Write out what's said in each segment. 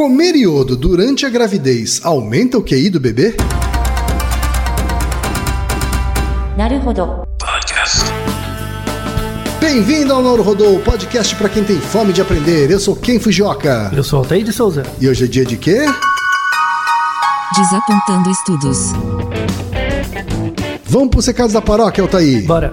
Comer iodo durante a gravidez aumenta o QI do bebê? Bem-vindo ao Nauro Rodô, podcast para quem tem fome de aprender. Eu sou Ken Fujioka. Eu sou Altair de Souza. E hoje é dia de quê? Desapontando estudos. Vamos para os recados da paróquia, Altair. Bora.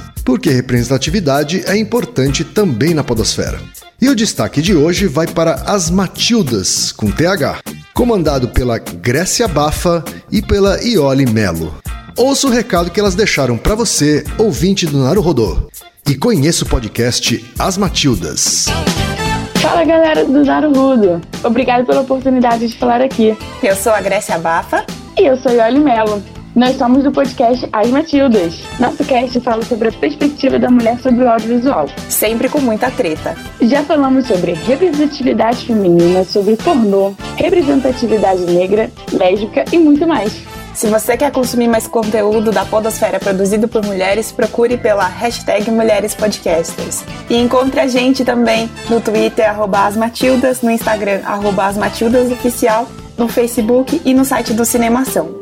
porque representatividade é importante também na podosfera. E o destaque de hoje vai para As Matildas, com TH, comandado pela Grécia Bafa e pela Iole Melo. Ouça o recado que elas deixaram para você, ouvinte do Naruhodô. E conheça o podcast As Matildas. Fala galera do Naruhodo! Obrigado pela oportunidade de falar aqui. Eu sou a Grécia Bafa. E eu sou Yoli Mello. Nós somos do podcast As Matildas. Nosso cast fala sobre a perspectiva da mulher sobre o audiovisual. Sempre com muita treta. Já falamos sobre representatividade feminina, sobre pornô, representatividade negra, lésbica e muito mais. Se você quer consumir mais conteúdo da Podosfera produzido por mulheres, procure pela hashtag Mulheres Podcasters. E encontre a gente também no Twitter, arroba asmatildas, no Instagram, arroba asmatildasoficial, no Facebook e no site do Cinemação.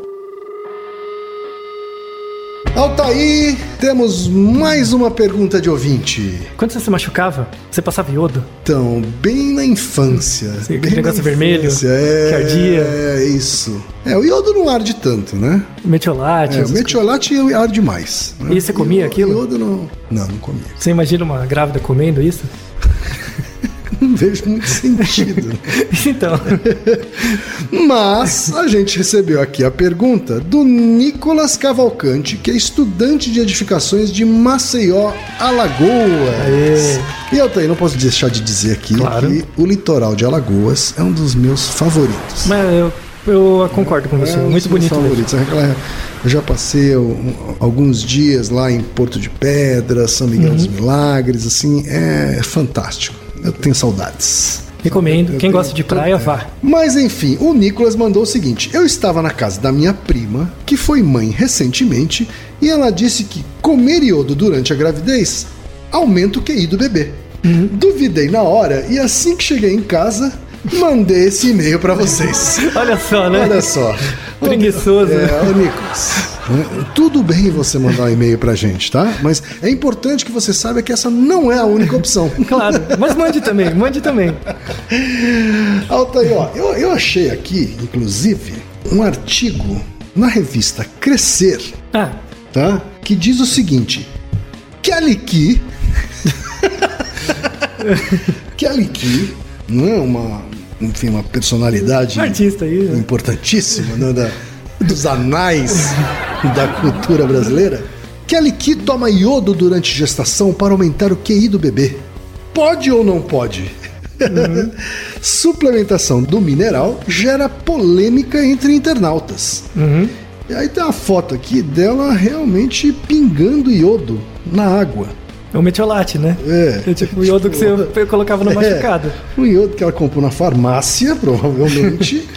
Altaí, temos mais uma pergunta de ouvinte. Quando você se machucava, você passava iodo? Então, bem na infância. Sim, aquele bem negócio vermelho é, que ardia. É, isso. É, o iodo não arde tanto, né? Metiolate. É, o metiolate arde mais. né? E você comia o, aquilo? O iodo não... Não, não comia. Você imagina uma grávida comendo isso? Não vejo muito sentido. então, Mas a gente recebeu aqui a pergunta do Nicolas Cavalcante, que é estudante de edificações de Maceió, Alagoas. Aê. E eu também não posso deixar de dizer aqui Claro. que o litoral de Alagoas é um dos meus favoritos. mas eu, eu concordo com você. É um Muito bonito mesmo. favoritos. Aquela- Eu já passei alguns dias lá em Porto de Pedra, São Miguel Uhum. dos Milagres, assim, é fantástico. Eu tenho saudades. Recomendo. Quem gosta de praia, vá. Mas enfim, o Nicolas mandou o seguinte: eu estava na casa da minha prima, que foi mãe recentemente, e ela disse que comer iodo durante a gravidez aumenta o QI do bebê. Duvidei na hora e assim que cheguei em casa, mandei esse e-mail para vocês. Olha só, né? Olha só. Preguiçoso. É, ô Nicolas. Tudo bem você mandar um e-mail pra gente, tá? Mas é importante que você saiba que essa não é a única opção. Claro. Mas mande também, mande também. Altair, ó, eu, eu achei aqui, inclusive, um artigo na revista Crescer, Ah, tá? Que diz o seguinte: Kelly Key. Kelly Key, não é uma, enfim, uma personalidade artista aí. né? importantíssima né, da, dos anais da cultura brasileira. Kelly Key toma iodo durante gestação para aumentar o QI do bebê. Pode ou não pode? Suplementação do mineral gera polêmica entre internautas. E aí tem uma foto aqui dela realmente pingando iodo na água. É o metiolate, né? É. É tipo o iodo que você colocava no machucado. É, um iodo que ela comprou na farmácia, provavelmente,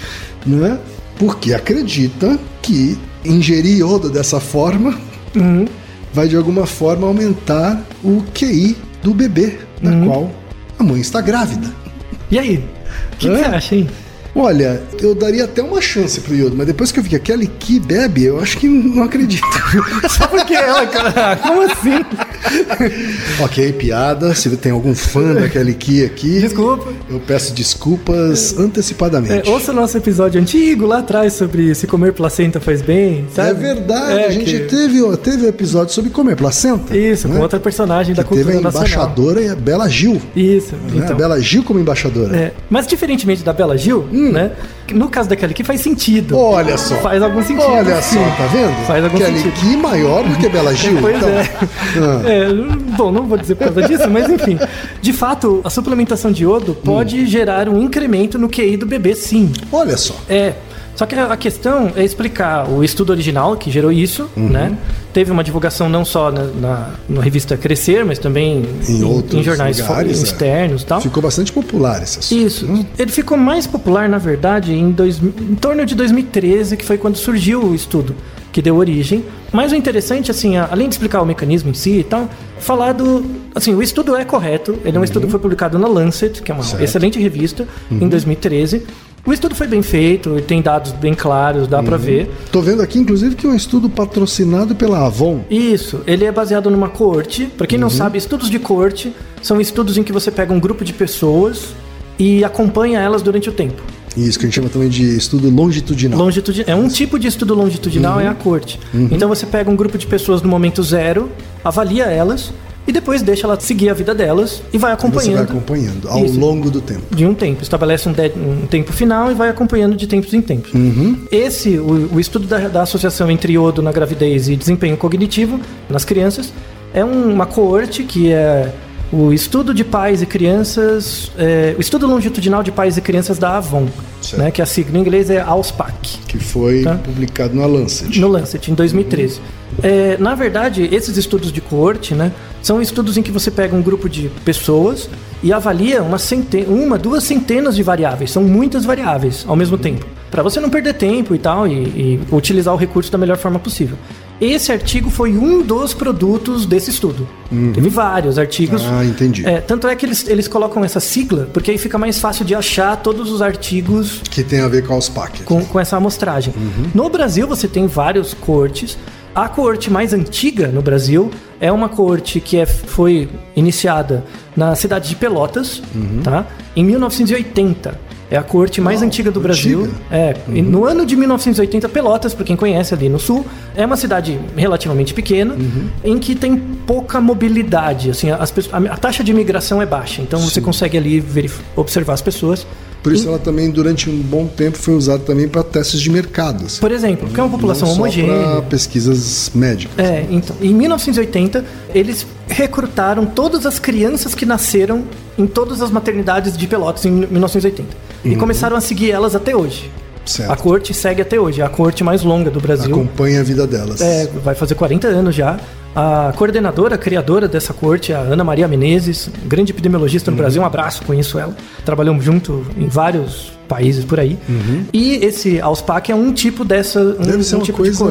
né? Porque acredita que ingerir iodo dessa forma Uhum. vai de alguma forma aumentar o QI do bebê, da Uhum. qual a mãe está grávida. E aí? O que, que você acha, hein? Olha, eu daria até uma chance pro iodo, mas depois que eu vi que aquele que bebe, eu acho que não acredito. Só porque ela, cara. Como assim? ok, piada. Se tem algum fã daquele que aqui, Desculpa. eu peço desculpas antecipadamente. É, ouça o nosso episódio antigo lá atrás sobre se comer placenta faz bem, sabe? É verdade, É, a gente que- teve, teve episódio sobre comer placenta. Isso, né? com outra personagem da Que teve cultura a nacional. embaixadora e a Bela Gil. Isso, né? então. A Bela Gil como embaixadora. É, mas diferentemente da Bela Gil, né? No caso daquela que faz sentido. Hum. Olha só. Faz algum sentido. Olha sim. só, tá vendo? Faz algum Kelly sentido. Key maior do que Bela Gil. Pois então. é. Ah. É, Bom, não vou dizer por causa disso, mas enfim. De fato, a suplementação de iodo pode Hum. gerar um incremento no QI do bebê, sim. Olha só. É. Só que a questão é explicar o estudo original que gerou isso, Uhum. né? Teve uma divulgação não só na, na, na revista Crescer, mas também Em outros jornais fo- lugares, é. externos e tal. Ficou bastante popular esse assunto. Isso. Ele ficou mais popular, na verdade, em, dois, em torno de 2013, que foi quando surgiu o estudo que deu origem. Mas o interessante, assim, além de explicar o mecanismo em si e tal, falar do. Assim, o estudo é correto. Ele é um estudo que foi publicado na Lancet, que é uma Certo. excelente revista, em 2013. O estudo foi bem feito, tem dados bem claros, dá pra ver. Tô vendo aqui, inclusive, que é um estudo patrocinado pela Avon. Isso, ele é baseado numa coorte. Pra quem não Uhum. sabe, estudos de coorte são estudos em que você pega um grupo de pessoas e acompanha elas durante o tempo. Isso que a gente chama também de estudo longitudinal. Longitudi- é um tipo de estudo longitudinal, Uhum. é a corte. Então você pega um grupo de pessoas no momento zero, avalia elas e depois deixa ela seguir a vida delas e vai Você acompanhando. vai acompanhando ao Isso. longo do tempo. De um tempo, estabelece um, de- um tempo final e vai acompanhando de tempos em tempos. Esse, o, o estudo da, da associação entre iodo na gravidez e desempenho cognitivo nas crianças, é um- uma coorte que é o estudo de pais e crianças, é, o estudo longitudinal de pais e crianças da Avon, né, que a sigla em inglês é AUSPAC. Que foi Tá. publicado na Lancet. No Lancet, em 2013. É, na verdade, esses estudos de coorte, né, são estudos em que você pega um grupo de pessoas e avalia uma, centen uma duas centenas de variáveis. São muitas variáveis ao mesmo tempo. Para você não perder tempo e tal, e, e utilizar o recurso da melhor forma possível. Esse artigo foi um dos produtos desse estudo. Teve vários artigos. Ah, entendi. É, tanto é que eles, eles colocam essa sigla, porque aí fica mais fácil de achar todos os artigos Que tem a ver com a OSPAC. com, com essa amostragem. No Brasil, você tem vários coortes. A coorte mais antiga no Brasil é uma coorte que é, foi iniciada na cidade de Pelotas, tá? em 1980. É a coorte mais Uau, antiga do antiga. Brasil. É, e no ano de 1980, Pelotas, para quem conhece ali no sul, é uma cidade relativamente pequena, em que tem pouca mobilidade. Assim, as a, a taxa de imigração é baixa, então você consegue ali verif- observar as pessoas. Por isso ela também, durante um bom tempo, foi usada também para testes de mercado. assim. Por exemplo, porque é uma população Não homogênea. para pesquisas médicas. É, então, em 1980, eles recrutaram todas as crianças que nasceram em todas as maternidades de Pelotas em 1980. E começaram a seguir elas até hoje. Certo. A corte segue até hoje, é a corte mais longa do Brasil. Acompanha a vida delas. É, vai fazer 40 anos já. A coordenadora, a criadora dessa corte, a Ana Maria Menezes, grande epidemiologista Uhum. no Brasil, um abraço, conheço ela. Trabalhamos junto em vários países por aí. E esse AUSPAC é um tipo dessa. Um, Uhum. Deve ser um uma tipo coisa.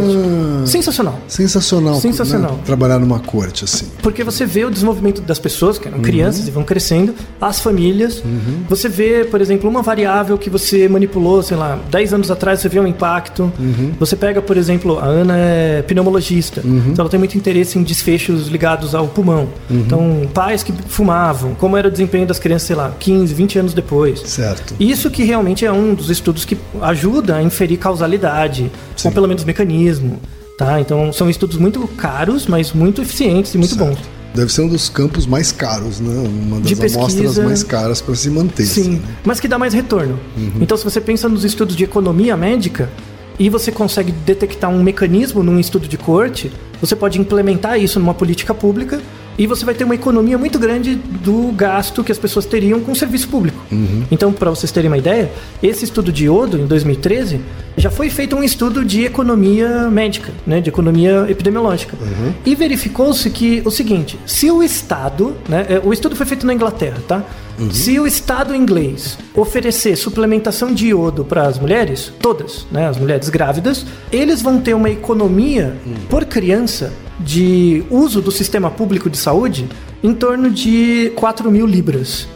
Sensacional. sensacional. Sensacional. né? Trabalhar numa corte assim. Porque você vê o desenvolvimento das pessoas, que eram Uhum. crianças e vão crescendo, as famílias. Você vê, por exemplo, uma variável que você manipulou, sei lá, 10 anos atrás, você vê um impacto. Uhum. Você pega, por exemplo, a Ana é pneumologista, então ela tem muito interesse em desfechos ligados ao pulmão. Uhum. Então, pais que fumavam, como era o desempenho das crianças, sei lá, 15, 20 anos depois. Certo. Isso que realmente é um dos estudos que ajuda a inferir causalidade, Sim. ou pelo menos mecanismo. Tá? Então são estudos muito caros, mas muito eficientes e muito Certo. bons. Deve ser um dos campos mais caros, né? Uma das pesquisa- amostras mais caras para se manter. Sim, assim, né? mas que dá mais retorno. Então, se você pensa nos estudos de economia médica e você consegue detectar um mecanismo num estudo de corte, você pode implementar isso numa política pública e você vai ter uma economia muito grande do gasto que as pessoas teriam com o serviço público. Então, para vocês terem uma ideia, esse estudo de iodo, em 2013, já foi feito um estudo de economia médica, né, de economia epidemiológica. E verificou-se que o seguinte: se o Estado, né, é, o estudo foi feito na Inglaterra, tá? Se o Estado inglês oferecer suplementação de iodo para as mulheres, todas, né, as mulheres grávidas, eles vão ter uma economia por criança de uso do sistema público de saúde em torno de 4 mil libras.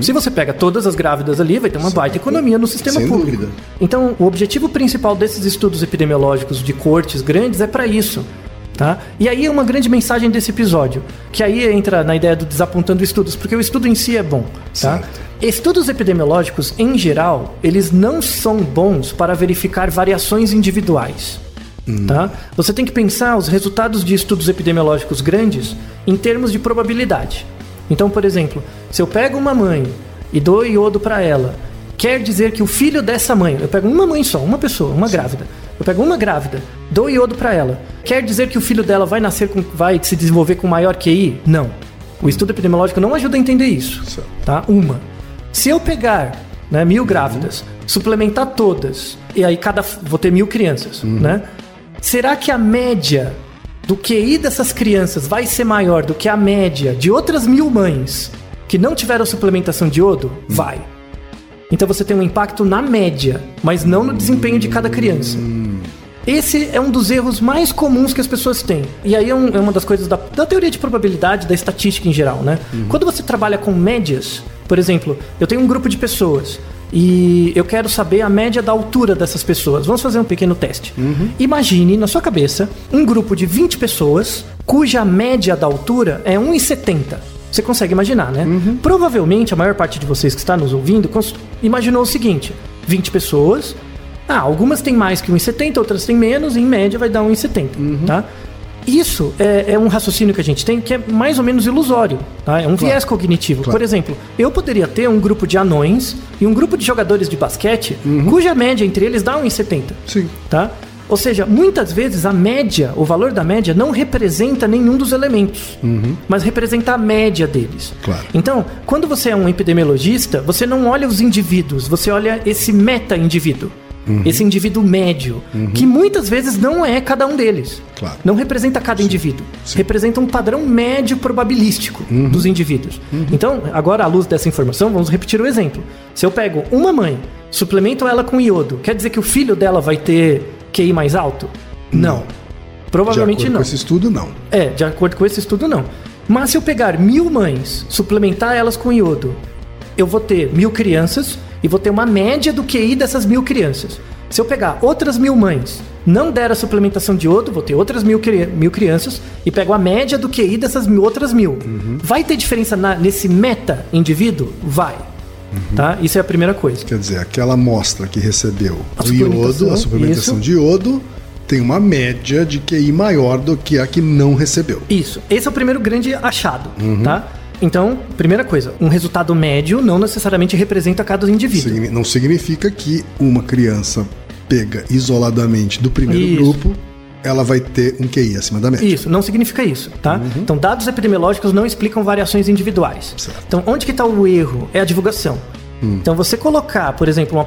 Se você pega todas as grávidas ali, vai ter uma baita economia no sistema Sem público. dúvida. Então, o objetivo principal desses estudos epidemiológicos de cortes grandes é para isso. Tá? E aí é uma grande mensagem desse episódio, que aí entra na ideia do desapontando estudos, porque o estudo em si é bom. Tá? Estudos epidemiológicos, em geral, eles não são bons para verificar variações individuais. Tá? Você tem que pensar os resultados de estudos epidemiológicos grandes em termos de probabilidade. Então, por exemplo, se eu pego uma mãe e dou iodo para ela, quer dizer que o filho dessa mãe, eu pego uma mãe só, uma pessoa, uma grávida, eu pego uma grávida, dou iodo para ela, quer dizer que o filho dela vai nascer com, vai se desenvolver com maior QI? Não. O estudo epidemiológico não ajuda a entender isso. Tá? Uma. Se eu pegar né? Mil grávidas. Suplementar todas. E aí cada. Vou ter mil crianças, né? Será que a média do QI dessas crianças vai ser maior do que a média de outras mil mães que não tiveram suplementação de iodo? Vai. Então você tem um impacto na média, mas não no desempenho de cada criança. Esse é um dos erros mais comuns que as pessoas têm. E aí é, um- é uma das coisas da, da teoria de probabilidade, da estatística em geral, né? Quando você trabalha com médias, por exemplo, eu tenho um grupo de pessoas e eu quero saber a média da altura dessas pessoas. Vamos fazer um pequeno teste. Imagine na sua cabeça um grupo de 20 pessoas cuja média da altura é 1,70. Você consegue imaginar, né? Provavelmente a maior parte de vocês que está nos ouvindo imaginou o seguinte: 20 pessoas, ah, algumas têm mais que 1,70, outras têm menos, e em média vai dar 1,70, tá? Isso é, é um raciocínio que a gente tem que é mais ou menos ilusório, tá? É um viés cognitivo. Claro. Por exemplo, eu poderia ter um grupo de anões e um grupo de jogadores de basquete cuja média entre eles dá 1,70, Sim. tá? Ou seja, muitas vezes a média, o valor da média não representa nenhum dos elementos, mas representa a média deles. Claro. Então, quando você é um epidemiologista, você não olha os indivíduos, você olha esse meta-indivíduo. Esse indivíduo médio, que muitas vezes não é cada um deles. Claro. Não representa cada indivíduo. Sim. Representa um padrão médio probabilístico dos indivíduos. Então, agora, à luz dessa informação, vamos repetir o exemplo. Se eu pego uma mãe, suplemento ela com iodo, quer dizer que o filho dela vai ter QI mais alto? Não. De Provavelmente acordo não. com esse estudo, não. É, de acordo com esse estudo, não. Mas se eu pegar mil mães, suplementar elas com iodo, eu vou ter mil crianças e vou ter uma média do QI dessas mil crianças. Se eu pegar outras mil mães, não der a suplementação de iodo, vou ter outras mil, cri- mil crianças e pego a média do QI dessas mil, outras mil. Vai ter diferença na- nesse meta-indivíduo? Vai. Tá? Isso é a primeira coisa. Quer dizer, aquela amostra que recebeu A o iodo, a suplementação isso. de iodo, tem uma média de QI maior do que a que não recebeu. Isso. Esse é o primeiro grande achado, tá? Então, primeira coisa, um resultado médio não necessariamente representa cada indivíduo. Não significa que uma criança pega isoladamente do primeiro Isso. grupo, ela vai ter um QI acima da média. Isso, não significa isso, tá? Então, dados epidemiológicos não explicam variações individuais. Certo. Então, onde que está o erro? É a divulgação. Então, você colocar, por exemplo, uma,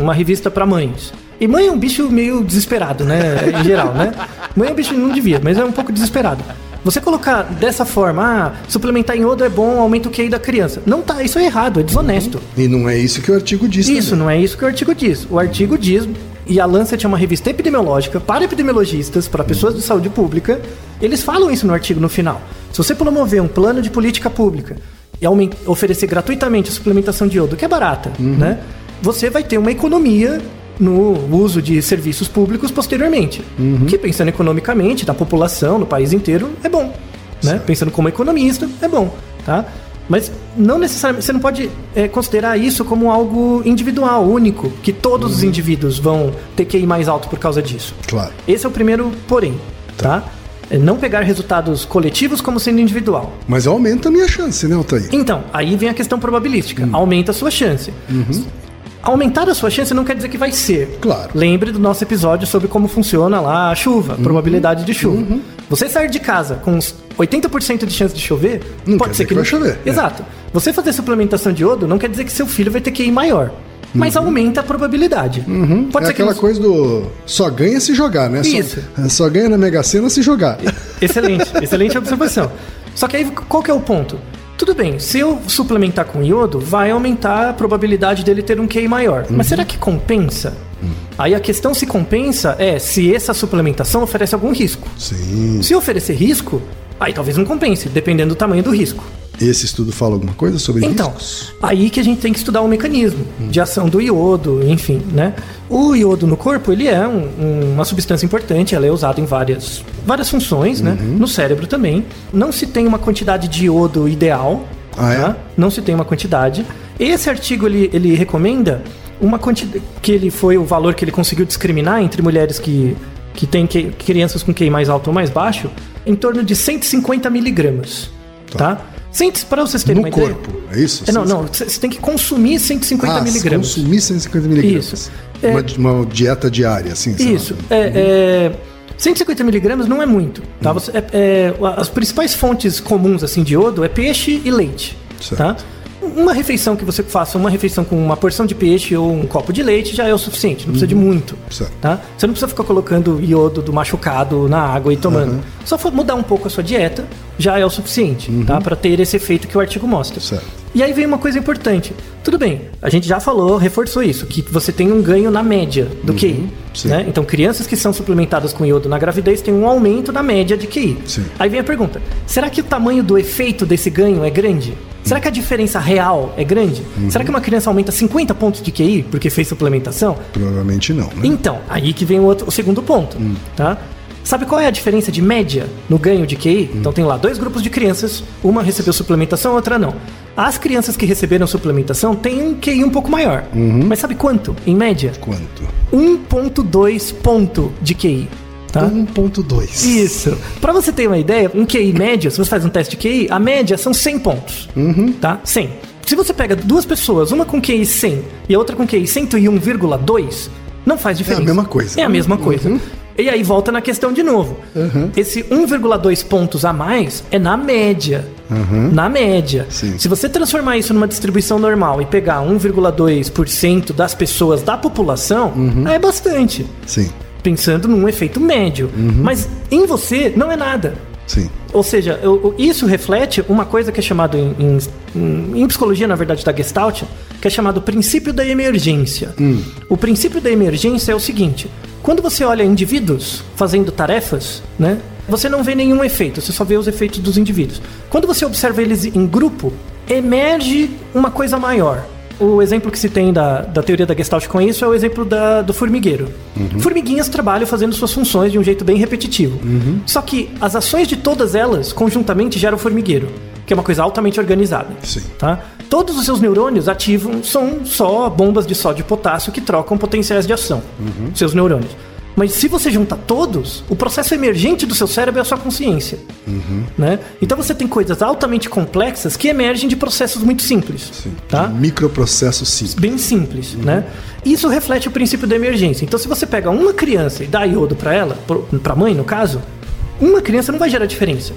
uma revista para mães. E mãe é um bicho meio desesperado, né? Em geral, né? Mãe é um bicho não devia, mas é um pouco desesperado. Você colocar dessa forma, ah, suplementar em iodo é bom, aumenta o QI da criança. Não tá, isso é errado, é desonesto. E não é isso que o artigo diz Isso, também. não é isso que o artigo diz. O artigo diz, e a Lancet é uma revista epidemiológica para epidemiologistas, para pessoas de saúde pública, eles falam isso no artigo no final. Se você promover um plano de política pública e oferecer gratuitamente a suplementação de iodo, que é barata, né? Você vai ter uma economia no uso de serviços públicos posteriormente. Que pensando economicamente, na população, no país inteiro, é bom. Né? Pensando como economista, é bom. Tá? Mas não necessariamente. Você não pode é, considerar isso como algo individual, único, que todos os indivíduos vão ter QI mais alto por causa disso. Claro. Esse é o primeiro porém, tá? É não pegar resultados coletivos como sendo individual. Mas aumenta a minha chance, né, Altair? Então, aí vem a questão probabilística. Aumenta a sua chance. Aumentar a sua chance não quer dizer que vai ser. Claro. Lembre do nosso episódio sobre como funciona lá a chuva, a probabilidade de chuva. Você sair de casa com uns 80% de chance de chover, Não pode ser que que não vai chover, é. Exato. Você fazer suplementação de iodo não quer dizer que seu filho vai ter QI maior. Mas aumenta a probabilidade. Pode é ser que aquela não- coisa do só ganha se jogar, né? Só- Isso. é, Só, ganha na Mega Sena se jogar. Excelente, excelente observação. Só que aí qual que é o ponto? Tudo bem, se eu suplementar com iodo, vai aumentar a probabilidade dele ter um QI maior. Mas será que compensa? Aí a questão se compensa é se essa suplementação oferece algum risco. Sim. Se oferecer risco, aí talvez não compense, dependendo do tamanho do risco. Esse estudo fala alguma coisa sobre Então, riscos? aí que a gente tem que estudar o mecanismo de ação do iodo, enfim, né? O iodo no corpo, ele é um- um- uma substância importante, ela é usada em várias, várias funções, né? Uhum. No cérebro também. Não se tem uma quantidade de iodo ideal, Ah, é? tá? Não se tem uma quantidade. Esse artigo, ele, ele recomenda uma quantidade, que ele foi o valor que ele conseguiu discriminar entre mulheres que, que têm que- crianças com QI mais alto ou mais baixo, em torno de 150 miligramas, tá? Para vocês terem No uma ideia. corpo, é isso? É, não, não. Você tem que consumir 150 ah, miligramas. consumir 150 miligramas. Isso. É- Uma, di- uma dieta diária, assim. Isso. É, é, 150 miligramas não é muito. Tá? Você- é- é, as principais fontes comuns assim de iodo é peixe e leite. Certo. Tá? Uma refeição que você faça, uma refeição com uma porção de peixe ou um copo de leite já é o suficiente, não precisa de muito. Tá? Você não precisa ficar colocando iodo do machucado na água e tomando. Só for mudar um pouco a sua dieta já é o suficiente, tá? Para ter esse efeito que o artigo mostra. Certo. E aí vem uma coisa importante. Tudo bem, a gente já falou, reforçou isso, que você tem um ganho na média do QI. sim. Né? Então, crianças que são suplementadas com iodo na gravidez têm um aumento na média de QI. Sim. Aí vem a pergunta: será que o tamanho do efeito desse ganho é grande? Será que a diferença real é grande? Uhum. Será que uma criança aumenta 50 pontos de QI porque fez suplementação? Provavelmente não, né? Então, aí que vem o, outro- o segundo ponto, tá? Sabe qual é a diferença de média no ganho de QI? Então tem lá dois grupos de crianças, uma recebeu suplementação, outra não. As crianças que receberam suplementação têm um QI um pouco maior. Mas sabe quanto, em média? Quanto? 1.2 ponto de QI, tá? 1.2. Isso. Pra você ter uma ideia, um QI médio, se você faz um teste de QI, a média são 100 pontos. Tá? 100. Se você pega duas pessoas, uma com QI 100 e a outra com QI 101,2, não faz diferença. mesma coisa. É a mesma coisa. E aí volta na questão de novo. Esse 1,2 pontos a mais é na média. Na média. Sim. Se você transformar isso numa distribuição normal e pegar 1,2% das pessoas da população, é bastante Sim, pensando num efeito médio. Mas em você não é nada. sim. Ou seja, eu- isso reflete uma coisa que é chamado em, em- em- psicologia, na verdade, da Gestalt, que é chamado princípio da emergência. O princípio da emergência é o seguinte: quando você olha indivíduos fazendo tarefas, né, você não vê nenhum efeito, você só vê os efeitos dos indivíduos. Quando você observa eles em grupo, emerge uma coisa maior. O exemplo que se tem da, da teoria da Gestalt com isso é o exemplo da- do formigueiro. Formiguinhas trabalham fazendo suas funções de um jeito bem repetitivo. Só que as ações de todas elas, conjuntamente, geram o formigueiro, que é uma coisa altamente organizada. Sim. Tá? Todos os seus neurônios ativam são só bombas de sódio e potássio que trocam potenciais de ação. Seus neurônios. Mas se você junta todos, o processo emergente do seu cérebro é a sua consciência. Né? Então você tem coisas altamente complexas que emergem de processos muito simples. Tá? Microprocesso simples. bem simples, né? Isso reflete o princípio da emergência. Então, se você pega uma criança e dá iodo para ela, para mãe no caso, uma criança não vai gerar diferença.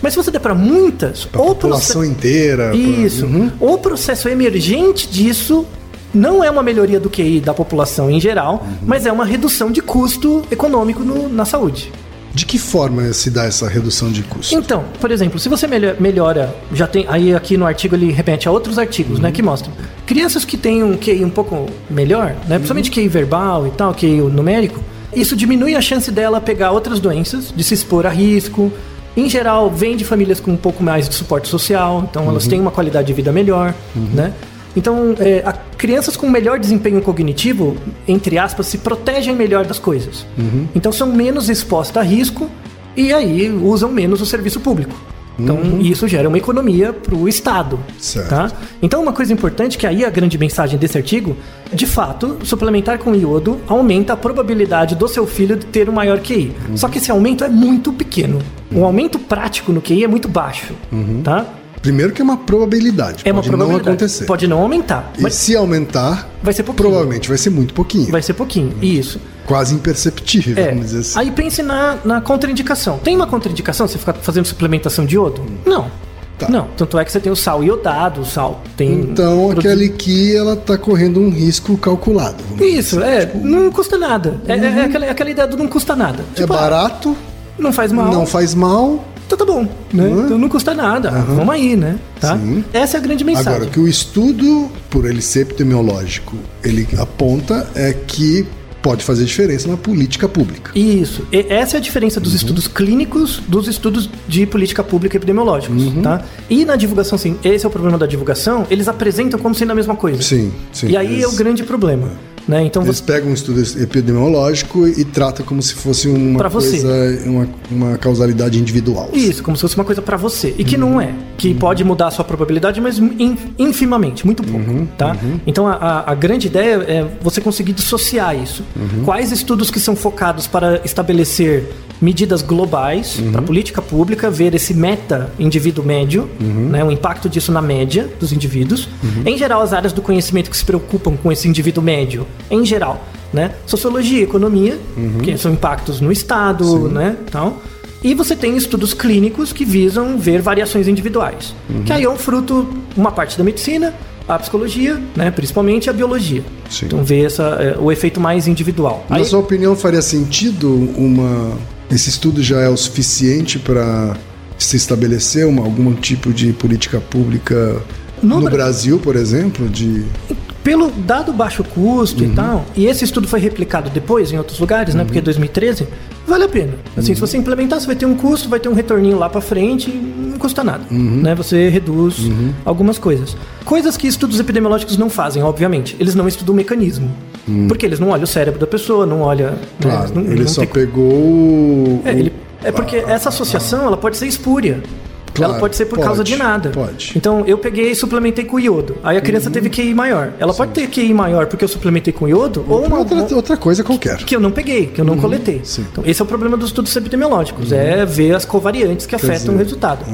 Mas se você der para muitas, Pra ou população proce- inteira. pra- isso, Uhum. o processo emergente disso não é uma melhoria do QI da população em geral, Uhum. mas é uma redução de custo econômico no- na saúde. De que forma se dá essa redução de custo? Então, por exemplo, se você melho- melhora, já tem aí aqui no artigo ele repete a outros artigos, né, que mostram crianças que têm um QI um pouco melhor, né, principalmente QI verbal e tal, QI numérico, isso diminui a chance dela pegar outras doenças, de se expor a risco. Em geral, vem de famílias com um pouco mais de suporte social, então elas têm uma qualidade de vida melhor, né? Então, é, crianças com melhor desempenho cognitivo, entre aspas, se protegem melhor das coisas. Então, são menos expostas a risco e aí usam menos o serviço público. Então, isso gera uma economia para o Estado. Certo. Tá? Então, uma coisa importante, que aí é a grande mensagem desse artigo, de fato, suplementar com iodo aumenta a probabilidade do seu filho de ter um maior QI. Só que esse aumento é muito pequeno. O aumento prático no QI é muito baixo. Tá? Primeiro que é uma probabilidade. É uma pode probabilidade. não acontecer. Pode não aumentar, E mas se aumentar, vai ser pouquinho. provavelmente vai ser muito pouquinho. Vai ser pouquinho. Isso. Quase imperceptível, É. vamos dizer assim. Aí pense na, na contraindicação. Tem uma contraindicação você ficar fazendo suplementação de iodo? Não. Tá. Não. Tanto é que você tem o sal iodado, o sal tem. Então, aquele que ela tá correndo um risco calculado. vamos dizer Isso, assim. é. Não custa nada. É, é- é aquela, é aquela ideia do não custa nada. É Tipo, ah, barato, não faz mal. não faz mal. Então tá bom. Né? Então não custa nada. Vamos aí, né? Tá? Sim. Essa é a grande mensagem. Agora, o que o estudo, por ele ser epidemiológico, ele aponta é que pode fazer diferença na política pública. Isso. E essa é a diferença Uhum. dos estudos clínicos dos estudos de política pública epidemiológicos, Uhum. tá? E na divulgação, sim, esse é o problema da divulgação, eles apresentam como sendo a mesma coisa. Sim, sim. E aí é o grande problema, né? Então Eles você pegam um estudo epidemiológico e tratam como se fosse uma coisa, uma, uma causalidade individual. isso, como se fosse uma coisa pra você, e que Uhum. não é, que pode mudar a sua probabilidade, mas in- infimamente, muito pouco, Uhum. tá? Então a, a- a grande ideia é você conseguir dissociar isso. Uhum. Quais estudos que são focados para estabelecer medidas globais Uhum. para política pública, ver esse meta indivíduo médio, Uhum. né, o impacto disso na média dos indivíduos. Em geral, as áreas do conhecimento que se preocupam com esse indivíduo médio, em geral, né, sociologia, economia, Uhum. que são impactos no Estado, né, tal. E você tem estudos clínicos que visam ver variações individuais. Que aí é um fruto, uma parte da medicina, a psicologia, né, principalmente a biologia. Sim. Então ver essa, é, o efeito mais individual. Na Aí- sua opinião, faria sentido uma. Esse estudo já é o suficiente para se estabelecer uma, algum tipo de política pública No no, Bra- Brasil, por exemplo? De... pelo dado baixo custo Uhum. e tal, e esse estudo foi replicado depois em outros lugares, né? Porque é 2013, vale a pena. Assim, Uhum. se você implementar, você vai ter um custo, vai ter um retorninho lá pra frente, e não custa nada, Uhum. né? Você reduz algumas coisas. Coisas que estudos epidemiológicos não fazem, obviamente. Eles não estudam o mecanismo. Porque eles não olham o cérebro da pessoa, não olham... né, Uhum. Claro, não- ele não só tem- pegou. É, ele- é porque essa associação ela pode ser espúria. Claro, ela pode ser por pode, causa de nada. pode. Então eu peguei e suplementei com iodo. Aí a criança teve QI maior. Ela pode ter QI maior porque eu suplementei com iodo ou uma outra, outra coisa qualquer. que eu não peguei, que eu não coletei. sim. Uhum. Então, esse é o problema dos estudos epidemiológicos, é ver as covariantes que afetam dizer, uhum. o resultado,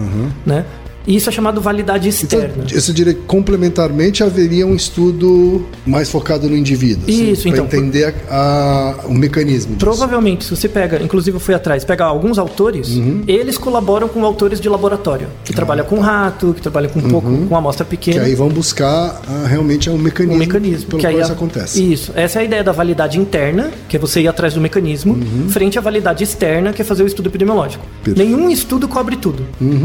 né? E isso é chamado validade Então, externa. eu diria que complementarmente haveria um estudo mais focado no indivíduo. Isso, pra então, entender a- a- o mecanismo. disso. Provavelmente, se você pega, inclusive eu fui atrás, pega alguns autores, Uhum. eles colaboram com autores de laboratório, que trabalham com rato, que trabalham com um pouco com amostra Uhum. Que pequena. aí vão buscar ah, realmente é um mecanismo, um mecanismo pelo que aí qual a- isso acontece. Isso, essa é a ideia da validade interna, que é você ir atrás do mecanismo, frente à validade externa, que é fazer o estudo epidemiológico. Uhum. Perfeito. Uhum. Nenhum estudo cobre tudo.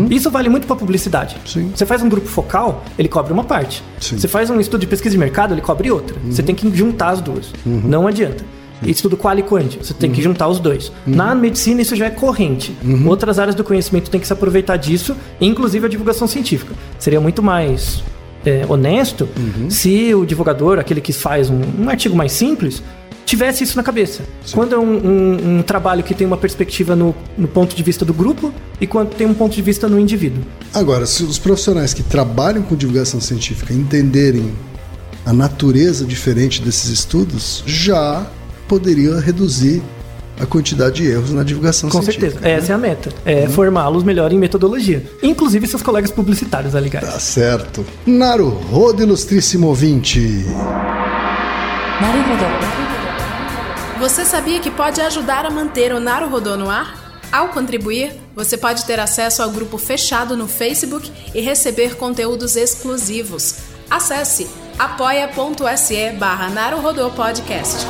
Isso vale muito para publicidade. Sim. Você faz um grupo focal, ele cobre uma parte. Sim. Uhum. Você faz um estudo de pesquisa de mercado, ele cobre outra. Você tem que juntar as duas. Não adianta. Estudo qual e quant, você Uhum. tem que juntar os dois. Na medicina isso já é corrente. Uhum. Outras áreas do conhecimento têm que se aproveitar disso, inclusive a divulgação científica. Seria muito mais é, honesto Uhum. se o divulgador, aquele que faz um, um artigo mais simples, tivesse isso na cabeça. Sim. Quando é um, um, um, trabalho que tem uma perspectiva no, no, ponto de vista do grupo e quando tem um ponto de vista no indivíduo. Agora, se os profissionais que trabalham com divulgação científica entenderem a natureza diferente desses estudos, já poderia reduzir a quantidade de erros na divulgação com científica. Com certeza, né? essa é a meta. É uhum. formá-los melhor em metodologia. Inclusive seus colegas publicitários, aliás. Tá certo. Naruhodo, ilustríssimo ouvinte. Naruhodo. Você sabia que pode ajudar a manter o Naruhodô no ar? Ao contribuir, você pode ter acesso ao grupo fechado no Facebook e receber conteúdos exclusivos. Acesse apoia.se barra Podcast.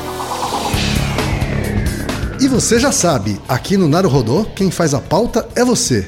E você já sabe, aqui no Naruhodô, quem faz a pauta é você.